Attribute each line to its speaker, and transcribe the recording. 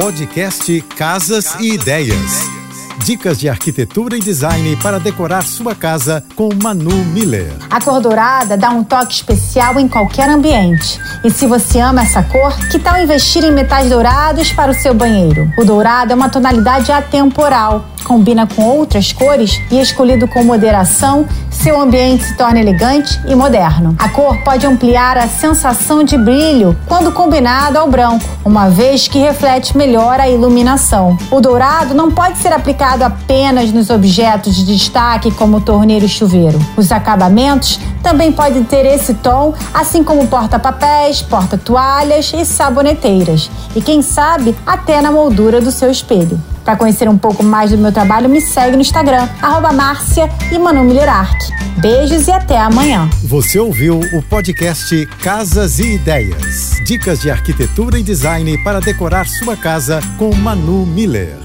Speaker 1: Podcast Casas e Ideias. Dicas de arquitetura e design para decorar sua casa com Manu Miller.
Speaker 2: A cor dourada dá um toque especial em qualquer ambiente. E se você ama essa cor, que tal investir em metais dourados para o seu banheiro? O dourado é uma tonalidade atemporal combina com outras cores e escolhido com moderação, seu ambiente se torna elegante e moderno. A cor pode ampliar a sensação de brilho quando combinado ao branco, uma vez que reflete melhor a iluminação. O dourado não pode ser aplicado apenas nos objetos de destaque como torneiro e chuveiro. Os acabamentos também podem ter esse tom, assim como porta-papéis, porta-toalhas e saboneteiras. E quem sabe até na moldura do seu espelho. Para conhecer um pouco mais do meu trabalho, me segue no Instagram, arroba Márcia e Manu Beijos e até amanhã.
Speaker 1: Você ouviu o podcast Casas e Ideias. Dicas de arquitetura e design para decorar sua casa com Manu Miller.